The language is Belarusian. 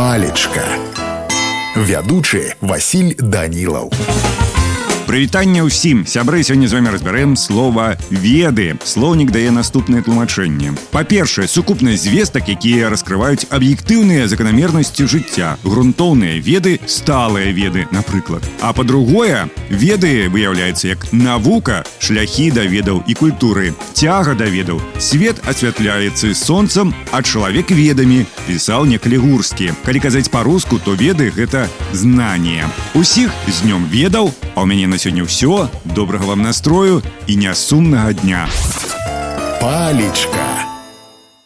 палечка. Вядучы Васіль данілаў Прывітанне ўсім. Сябры сёння з вами разбярэм слова веды. Слоўнік дае наступнае тлумачэнне. Па-першае сукупнасць звестак якія раскрываюць аб'ектыўныя заканамернасці жыцця. Грунтоўныя веды сталыя веды напрыклад. А па-другое веды выяўляецца як навука шляхі да ведаў і культуры. Цяга да ведаў. Свет асвятляецца сонцам а чалавек ведамі пісаў некалігурскі калі казаць па-руску то веды гэта знание усіх з днём ведаў а ў мяне на сёння ўсё. Добрага вам настрою і нясумнага дня. Палечка